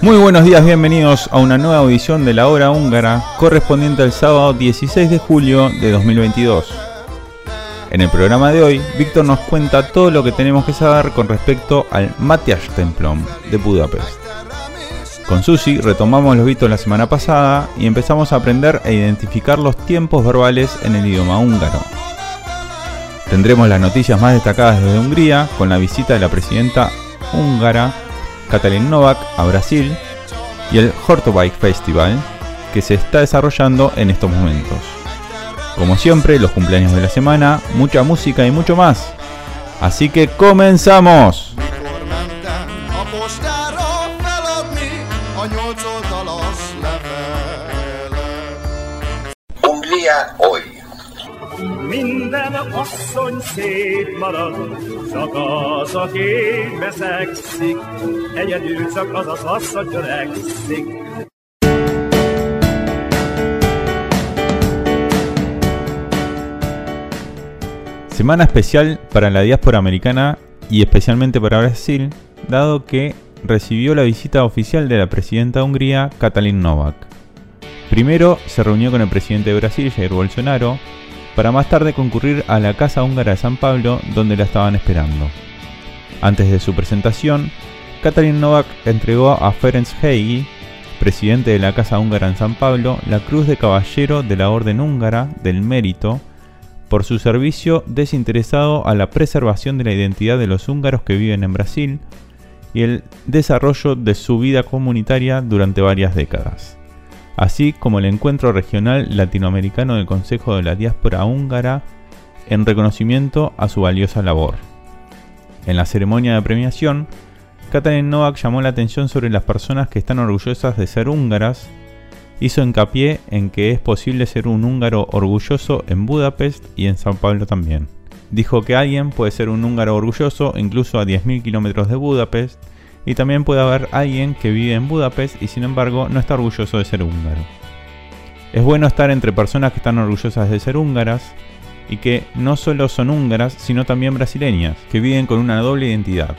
Muy buenos días, bienvenidos a una nueva audición de la hora húngara correspondiente al sábado 16 de julio de 2022. En el programa de hoy, Víctor nos cuenta todo lo que tenemos que saber con respecto al Templom de Budapest. Con Susi retomamos los vistos la semana pasada y empezamos a aprender e identificar los tiempos verbales en el idioma húngaro. Tendremos las noticias más destacadas desde Hungría con la visita de la presidenta húngara Katalin Novak a Brasil y el Hortobike Festival que se está desarrollando en estos momentos. Como siempre, los cumpleaños de la semana, mucha música y mucho más. Así que comenzamos. mikor mentem a postára feladni a nyolc oldalas levelet. Hungría hoy. Minden asszony szép marad, csak az, aki beszegszik, egyedül csak az az asszony öregszik. Semana especial para la diáspora americana y especialmente para Brasil, dado que recibió la visita oficial de la presidenta de Hungría, Katalin Novak. Primero se reunió con el presidente de Brasil, Jair Bolsonaro, para más tarde concurrir a la Casa Húngara de San Pablo, donde la estaban esperando. Antes de su presentación, Katalin Novak entregó a Ferenc Heigi, presidente de la Casa Húngara en San Pablo, la Cruz de Caballero de la Orden Húngara del Mérito por su servicio desinteresado a la preservación de la identidad de los húngaros que viven en Brasil y el desarrollo de su vida comunitaria durante varias décadas, así como el encuentro regional latinoamericano del Consejo de la Diáspora Húngara en reconocimiento a su valiosa labor. En la ceremonia de premiación, Katalin Novak llamó la atención sobre las personas que están orgullosas de ser húngaras hizo hincapié en que es posible ser un húngaro orgulloso en Budapest y en Sao Paulo también. Dijo que alguien puede ser un húngaro orgulloso incluso a 10.000 kilómetros de Budapest y también puede haber alguien que vive en Budapest y sin embargo no está orgulloso de ser húngaro. Es bueno estar entre personas que están orgullosas de ser húngaras y que no solo son húngaras sino también brasileñas, que viven con una doble identidad.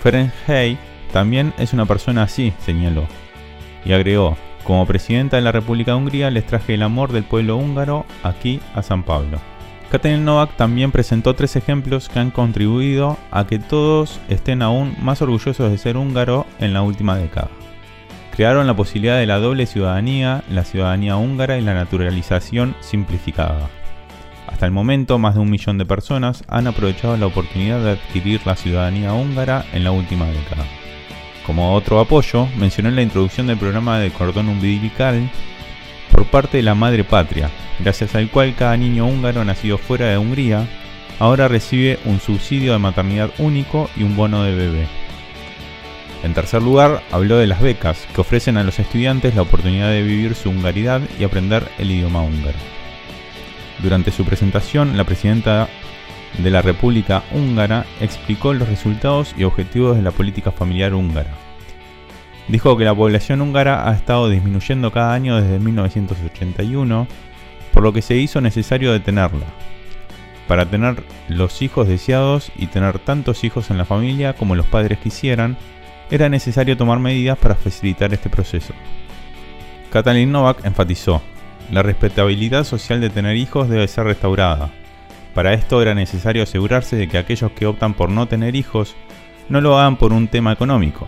Ferenc Hey también es una persona así, señaló, y agregó, como presidenta de la República de Hungría les traje el amor del pueblo húngaro aquí a San Pablo. Katalin Novak también presentó tres ejemplos que han contribuido a que todos estén aún más orgullosos de ser húngaro en la última década. Crearon la posibilidad de la doble ciudadanía, la ciudadanía húngara y la naturalización simplificada. Hasta el momento, más de un millón de personas han aprovechado la oportunidad de adquirir la ciudadanía húngara en la última década. Como otro apoyo, mencionó la introducción del programa de cordón umbilical por parte de la Madre Patria, gracias al cual cada niño húngaro nacido fuera de Hungría ahora recibe un subsidio de maternidad único y un bono de bebé. En tercer lugar, habló de las becas, que ofrecen a los estudiantes la oportunidad de vivir su hungaridad y aprender el idioma húngaro. Durante su presentación, la presidenta de la República Húngara explicó los resultados y objetivos de la política familiar húngara. Dijo que la población húngara ha estado disminuyendo cada año desde 1981, por lo que se hizo necesario detenerla, para tener los hijos deseados y tener tantos hijos en la familia como los padres quisieran, era necesario tomar medidas para facilitar este proceso. Katalin Novak enfatizó, la respetabilidad social de tener hijos debe ser restaurada, para esto era necesario asegurarse de que aquellos que optan por no tener hijos no lo hagan por un tema económico.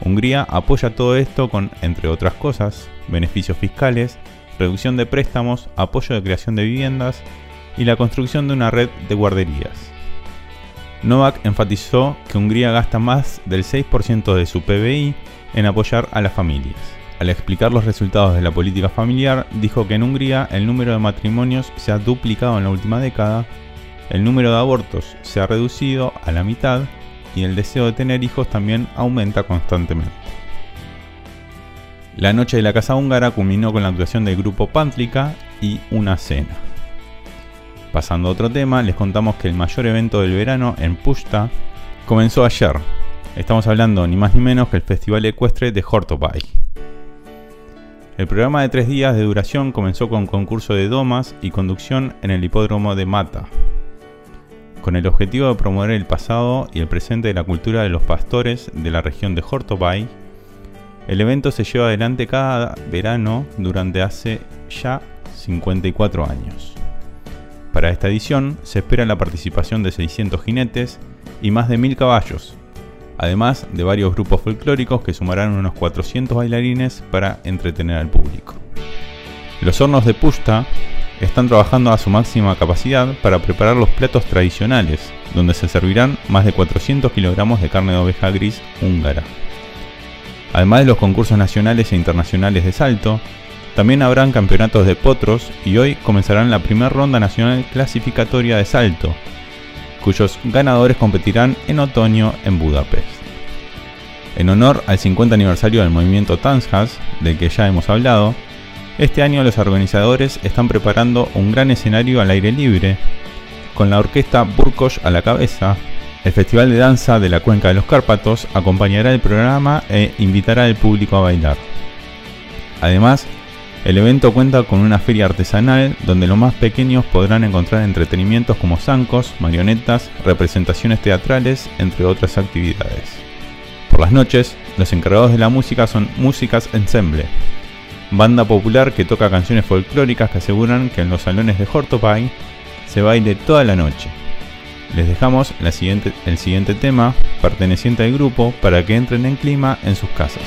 Hungría apoya todo esto con, entre otras cosas, beneficios fiscales, reducción de préstamos, apoyo de creación de viviendas y la construcción de una red de guarderías. Novak enfatizó que Hungría gasta más del 6% de su PBI en apoyar a las familias. Al explicar los resultados de la política familiar, dijo que en Hungría el número de matrimonios se ha duplicado en la última década, el número de abortos se ha reducido a la mitad y el deseo de tener hijos también aumenta constantemente. La noche de la Casa Húngara culminó con la actuación del grupo Pantlica y una cena. Pasando a otro tema, les contamos que el mayor evento del verano en Pushta comenzó ayer. Estamos hablando ni más ni menos que el Festival Ecuestre de Hortobay. El programa de tres días de duración comenzó con concurso de domas y conducción en el hipódromo de Mata, con el objetivo de promover el pasado y el presente de la cultura de los pastores de la región de Hortobay el evento se lleva adelante cada verano durante hace ya 54 años. Para esta edición se espera la participación de 600 jinetes y más de 1000 caballos, además de varios grupos folclóricos que sumarán unos 400 bailarines para entretener al público. Los hornos de Pusta están trabajando a su máxima capacidad para preparar los platos tradicionales, donde se servirán más de 400 kilogramos de carne de oveja gris húngara. Además de los concursos nacionales e internacionales de salto, también habrán campeonatos de potros y hoy comenzarán la primera ronda nacional clasificatoria de salto, cuyos ganadores competirán en otoño en Budapest. En honor al 50 aniversario del movimiento Tanzhas, del que ya hemos hablado, este año los organizadores están preparando un gran escenario al aire libre, con la orquesta Burkos a la cabeza, el Festival de Danza de la Cuenca de los Cárpatos acompañará el programa e invitará al público a bailar. Además, el evento cuenta con una feria artesanal donde los más pequeños podrán encontrar entretenimientos como zancos, marionetas, representaciones teatrales, entre otras actividades. Por las noches, los encargados de la música son Músicas Ensemble, banda popular que toca canciones folclóricas que aseguran que en los salones de Hortopay se baile toda la noche. Les dejamos el siguiente tema perteneciente al grupo para que entren en clima en sus casas.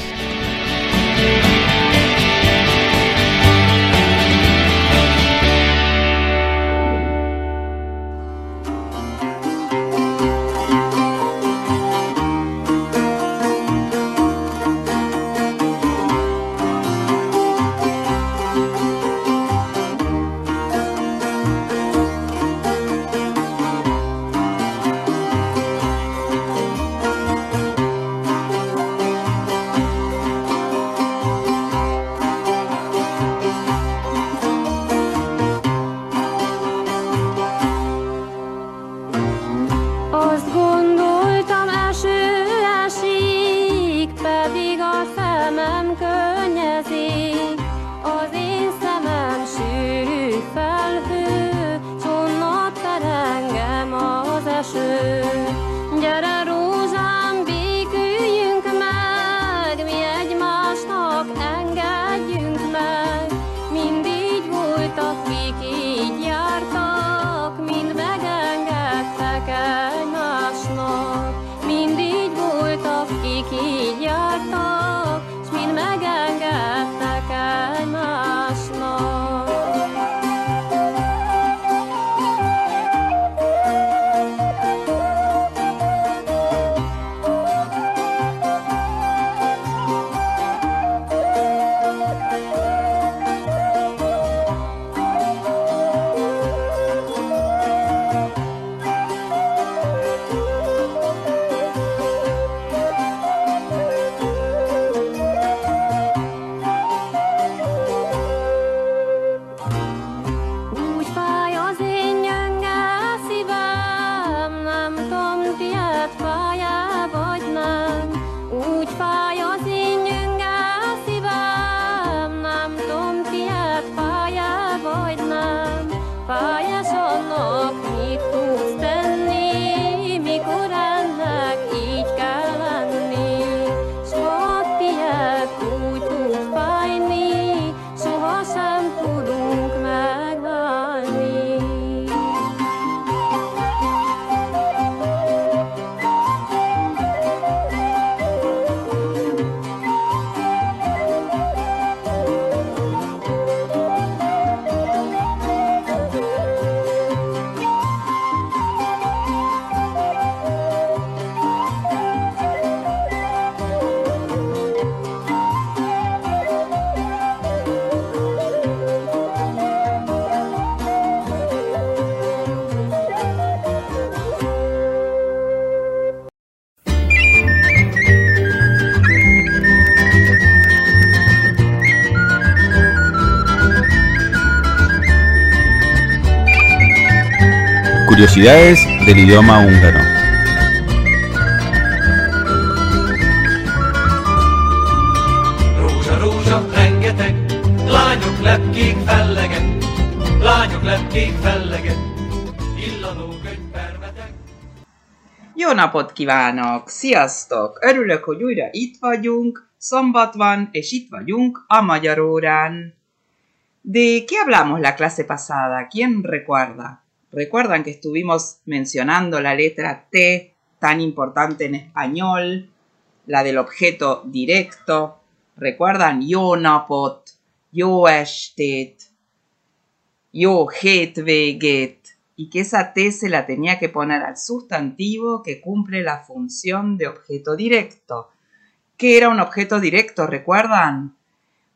Curiosidades del idioma húngaro. Jó napot kívánok! Sziasztok! Örülök, hogy újra itt vagyunk, szombat van, és itt vagyunk a magyar órán. ¿De qué hablamos la clase pasada? ¿Quién recuerda? ¿Recuerdan que estuvimos mencionando la letra T, tan importante en español? La del objeto directo. ¿Recuerdan? Jó napot, jó estét, jó hétvégét. Y que esa T se la tenía que poner al sustantivo que cumple la función de objeto directo. ¿Qué era un objeto directo? ¿Recuerdan?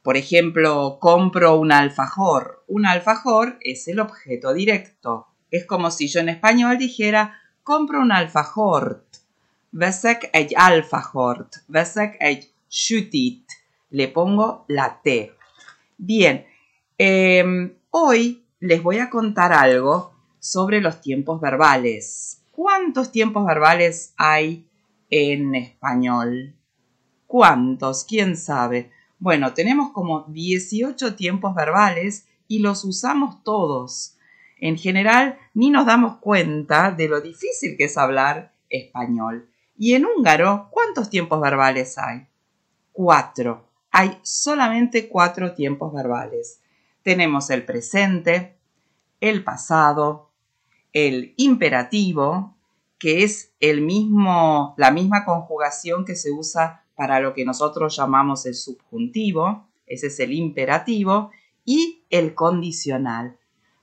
Por ejemplo, compro un alfajor. Un alfajor es el objeto directo. Es como si yo en español dijera compro un alfajort. Veszek egy alfajort. Veszek egy sütit. Le pongo la T. Bien, em, hoy les voy a contar algo sobre los tiempos verbales. ¿Cuántos tiempos verbales hay en español? ¿Cuántos? ¿Quién sabe? Bueno, tenemos como 18 tiempos verbales y los usamos todos. En general, ni nos damos cuenta de lo difícil que es hablar español. Y en húngaro, ¿cuántos tiempos verbales hay? Cuatro. Hay solamente cuatro tiempos verbales. Tenemos el presente, el pasado, el imperativo, que es el mismo, la misma conjugación que se usa para lo que nosotros llamamos el subjuntivo, ese es el imperativo, y el condicional.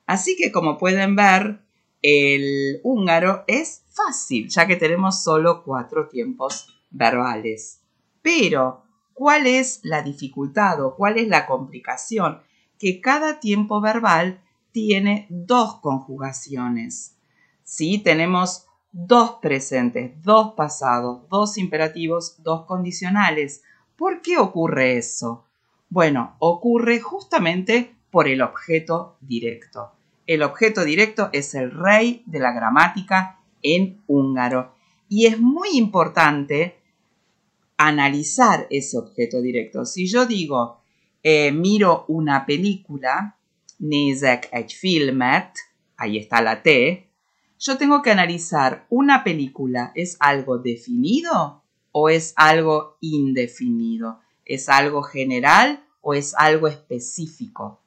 Así que como pueden ver, el húngaro es fácil, ya que tenemos solo cuatro tiempos verbales. Pero, ¿cuál es la dificultad o cuál es la complicación? Que cada tiempo verbal tiene dos conjugaciones. Sí, tenemos dos presentes, dos pasados, dos imperativos, dos condicionales. ¿Por qué ocurre eso? Bueno, ocurre justamente por el objeto directo. El objeto directo es el rey de la gramática en húngaro. Y es muy importante analizar ese objeto directo. Si yo digo, eh, miro una película, nézek egy filmet, ahí está la T, yo tengo que analizar, ¿una película es algo definido o es algo indefinido? ¿Es algo general o es algo específico?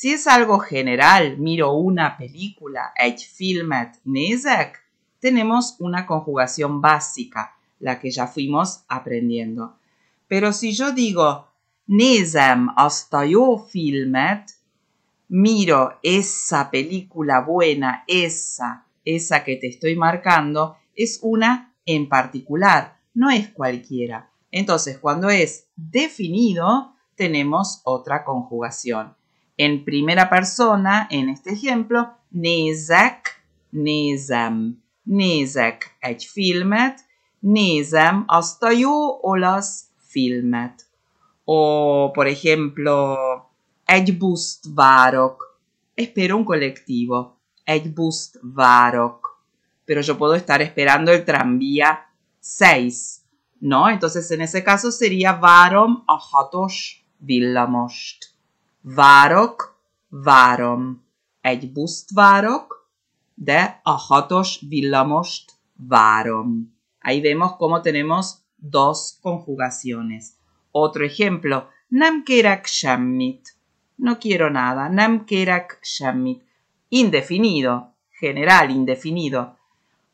Si es algo general, miro una película, egy filmet nézek, tenemos una conjugación básica, la que ya fuimos aprendiendo. Pero si yo digo, nézem azt a jó filmet, miro esa película buena, esa, esa que te estoy marcando, es una en particular, no es cualquiera. Entonces, cuando es definido, tenemos otra conjugación. En primera persona, en este ejemplo, nézek, nézem, nézek egy filmet, nézem azt a jó olasz filmet. O, por ejemplo, egy buszt várok. Espero un colectivo. Egy buszt várok. Pero yo puedo estar esperando el tranvía 6, ¿no? Entonces, en ese caso sería várom a hatos villamost. Várok, várom. Egy buszt várok, de a hatos villamost várom. Ahí vemos cómo tenemos dos conjugaciones. Otro ejemplo, nem kérek semmit. No quiero nada, nem kérek semmit. Indefinido, general indefinido.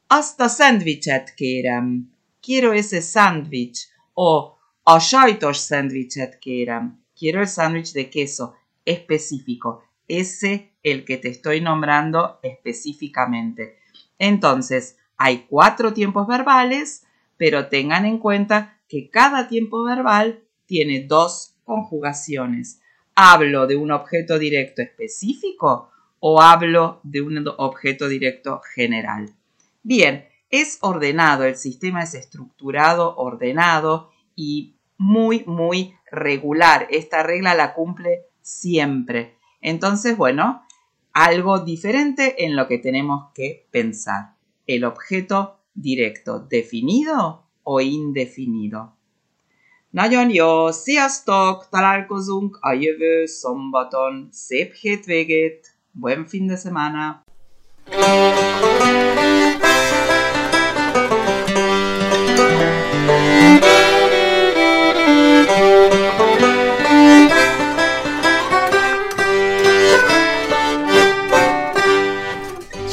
Azt a szendvicset kérem. Quiero ese sándwich. O a sajtos szendvicset kérem. Quiero el sándwich de queso específico. Ese el que te estoy nombrando específicamente. Entonces, hay cuatro tiempos verbales, pero tengan en cuenta que cada tiempo verbal tiene dos conjugaciones. ¿Hablo de un objeto directo específico o hablo de un objeto directo general? Bien, es ordenado, el sistema es estructurado, ordenado y muy, muy regular. Esta regla la cumple siempre. Entonces, bueno, algo diferente en lo que tenemos que pensar. El objeto directo, definido o indefinido. Nagyon jó, sziasztok! Találkozunk a jövő szombaton. Szép hétvégét! Buen fin de semana!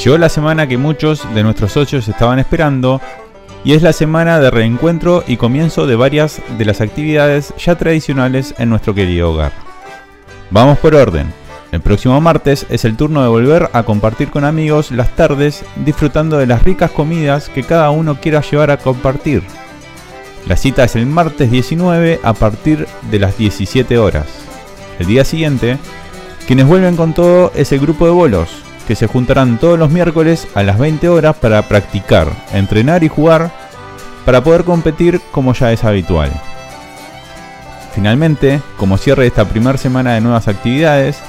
Llegó la semana que muchos de nuestros socios estaban esperando y es la semana de reencuentro y comienzo de varias de las actividades ya tradicionales en nuestro querido hogar. Vamos por orden. El próximo martes es el turno de volver a compartir con amigos las tardes disfrutando de las ricas comidas que cada uno quiera llevar a compartir. La cita es el martes 19 a partir de las 17 horas. El día siguiente, quienes vuelven con todo es el grupo de bolos, que se juntarán todos los miércoles a las 20 horas para practicar, entrenar y jugar para poder competir como ya es habitual. Finalmente, como cierre de esta primera semana de nuevas actividades,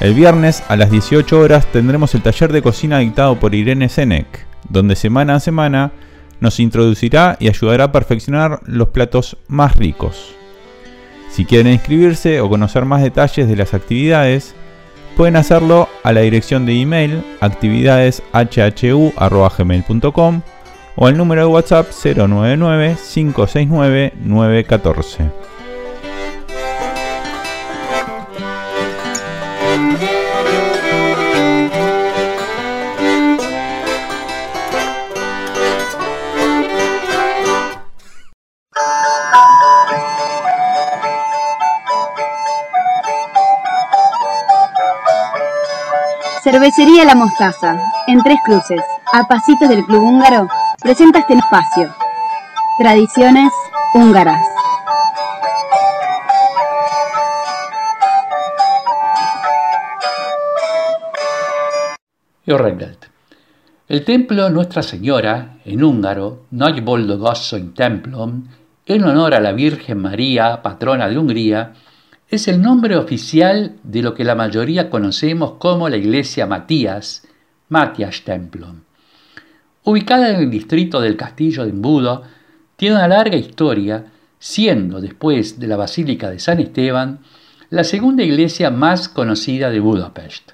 el viernes a las 18 horas tendremos el taller de cocina dictado por Irene Senec, donde semana a semana nos introducirá y ayudará a perfeccionar los platos más ricos. Si quieren inscribirse o conocer más detalles de las actividades, pueden hacerlo a la dirección de email actividadeshhu.gmail.com o al número de WhatsApp 099 Cervecería La Mostaza, en Tres Cruces, a pasitos del Club Húngaro, presenta este espacio. Tradiciones húngaras. El templo Nuestra Señora, en húngaro, Nagy Boldogasszony templom, en honor a la Virgen María, patrona de Hungría, es el nombre oficial de lo que la mayoría conocemos como la iglesia Matías, Matías Templom. Ubicada en el distrito del Castillo de Embudo, tiene una larga historia, siendo, después de la Basílica de San Esteban, la segunda iglesia más conocida de Budapest.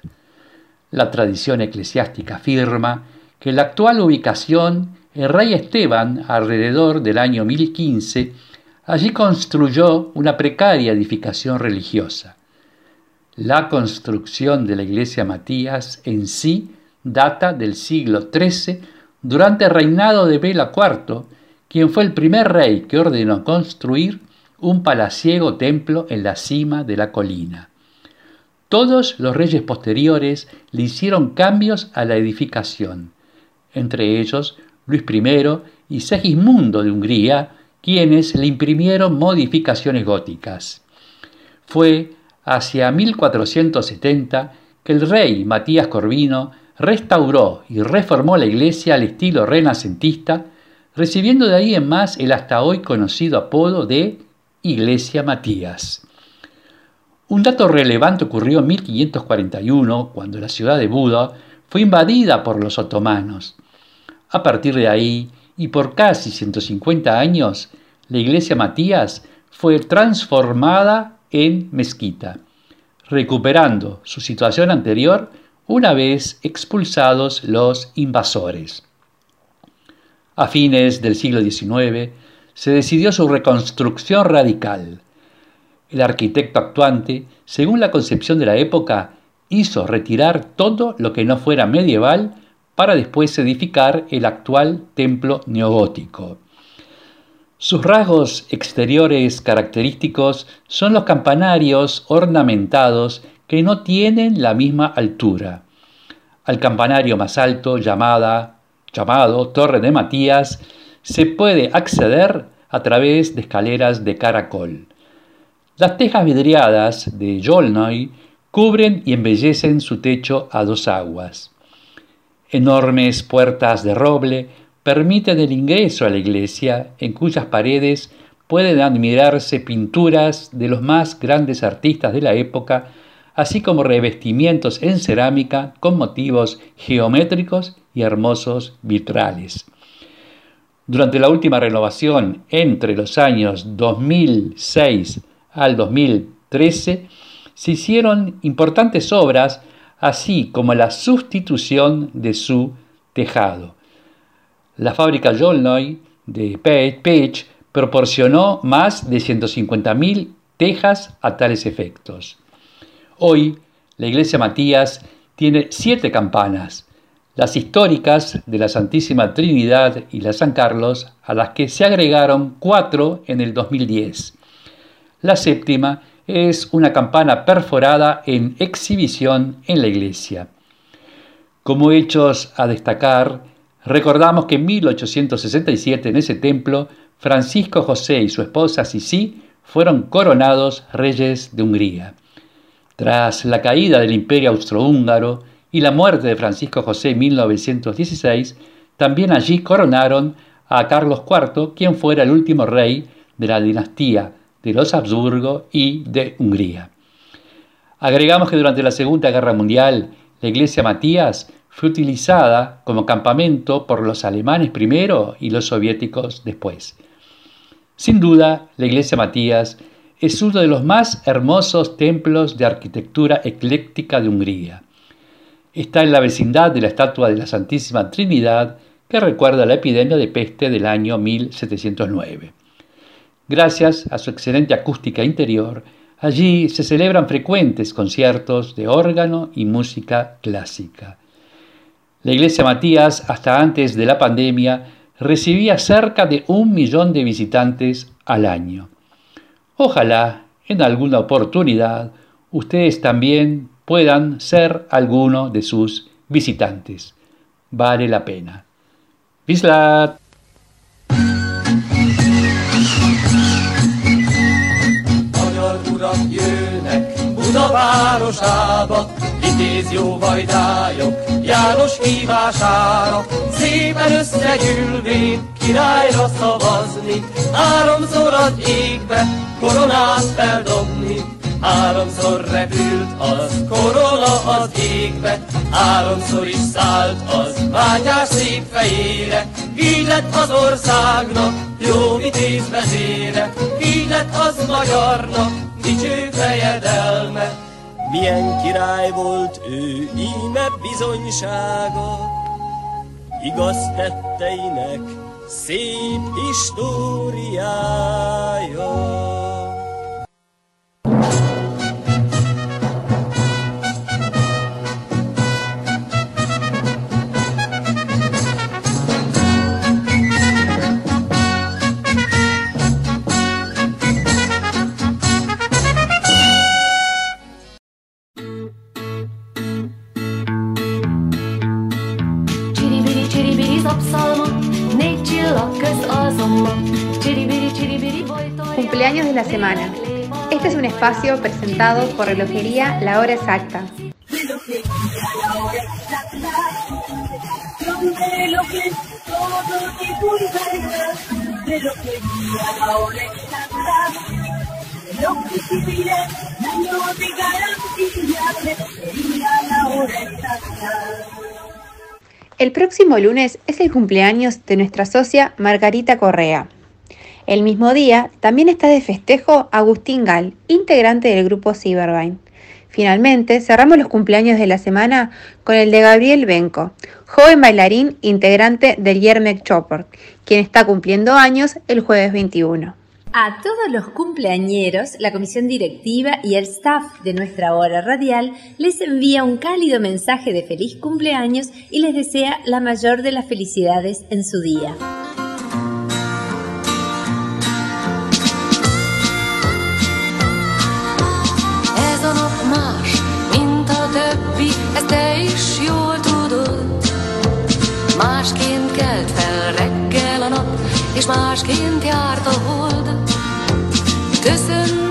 La tradición eclesiástica afirma que la actual ubicación, el rey Esteban, alrededor del año 1015, allí construyó una precaria edificación religiosa. La construcción de la iglesia Matías en sí data del siglo XIII durante el reinado de Bela IV, quien fue el primer rey que ordenó construir un palaciego templo en la cima de la colina. Todos los reyes posteriores le hicieron cambios a la edificación, entre ellos Luis I y Segismundo de Hungría, quienes le imprimieron modificaciones góticas. Fue hacia 1470 que el rey Matías Corvino restauró y reformó la iglesia al estilo renacentista, recibiendo de ahí en más el hasta hoy conocido apodo de Iglesia Matías. Un dato relevante ocurrió en 1541, cuando la ciudad de Buda fue invadida por los otomanos. A partir de ahí, y por casi 150 años, la iglesia Matías fue transformada en mezquita, recuperando su situación anterior una vez expulsados los invasores. A fines del siglo XIX se decidió su reconstrucción radical. El arquitecto actuante, según la concepción de la época, hizo retirar todo lo que no fuera medieval para después edificar el actual templo neogótico. Sus rasgos exteriores característicos son los campanarios ornamentados que no tienen la misma altura. Al campanario más alto, llamada, llamado Torre de Matías, se puede acceder a través de escaleras de caracol. Las tejas vidriadas de Jolnoy cubren y embellecen su techo a dos aguas. Enormes puertas de roble permiten el ingreso a la iglesia, en cuyas paredes pueden admirarse pinturas de los más grandes artistas de la época, así como revestimientos en cerámica con motivos geométricos y hermosos vitrales. Durante la última renovación, entre los años 2006 al 2013, se hicieron importantes obras, así como la sustitución de su tejado. La fábrica Jolnoy de Page proporcionó más de 150.000 tejas a tales efectos. Hoy, la iglesia Matías tiene siete campanas, las históricas de la Santísima Trinidad y la San Carlos, a las que se agregaron cuatro en el 2010. La séptima es una campana perforada en exhibición en la iglesia. Como hechos a destacar, recordamos que en 1867 en ese templo, Francisco José y su esposa Sisi fueron coronados reyes de Hungría. Tras la caída del imperio austrohúngaro y la muerte de Francisco José en 1916, también allí coronaron a Carlos IV, quien fuera el último rey de la dinastía de los Habsburgo y de Hungría. Agregamos que durante la Segunda Guerra Mundial, la iglesia Matías fue utilizada como campamento por los alemanes primero y los soviéticos después. Sin duda, la iglesia Matías es uno de los más hermosos templos de arquitectura ecléctica de Hungría. Está en la vecindad de la estatua de la Santísima Trinidad que recuerda la epidemia de peste del año 1709. Gracias a su excelente acústica interior, allí se celebran frecuentes conciertos de órgano y música clásica. La iglesia Matías, hasta antes de la pandemia, recibía cerca de un millón de visitantes al año. Ojalá, en alguna oportunidad, ustedes también puedan ser alguno de sus visitantes. Vale la pena. Vislat! Budavárosába, vitéz jó vajdályok, János hívására, szépen összegyűlvén, királyra szavazni, háromszor az égbe, koronát feldobni. Háromszor repült az korona az égbe, háromszor is szállt az vágyás szép fejére. Így lett az országnak jó vitéz vezére, így lett az magyarnak dicső fejedelme. Milyen király volt ő, íme bizonysága, igaz tetteinek szép históriája. Espacio presentado por Relojería La Hora Exacta. El próximo lunes es el cumpleaños de nuestra socia Margarita Correa. El mismo día también está de festejo Agustín Gal, integrante del grupo Cybervine. Finalmente, cerramos los cumpleaños de la semana con el de Gabriel Benco, joven bailarín integrante del Yermek Chopper, quien está cumpliendo años el jueves 21. A todos los cumpleañeros, la comisión directiva y el staff de nuestra hora radial les envía un cálido mensaje de feliz cumpleaños y les desea la mayor de las felicidades en su día. Többi, ezt te is jól tudod. Másként kelt fel reggel a nap, és másként járt a hold. Köszöntünk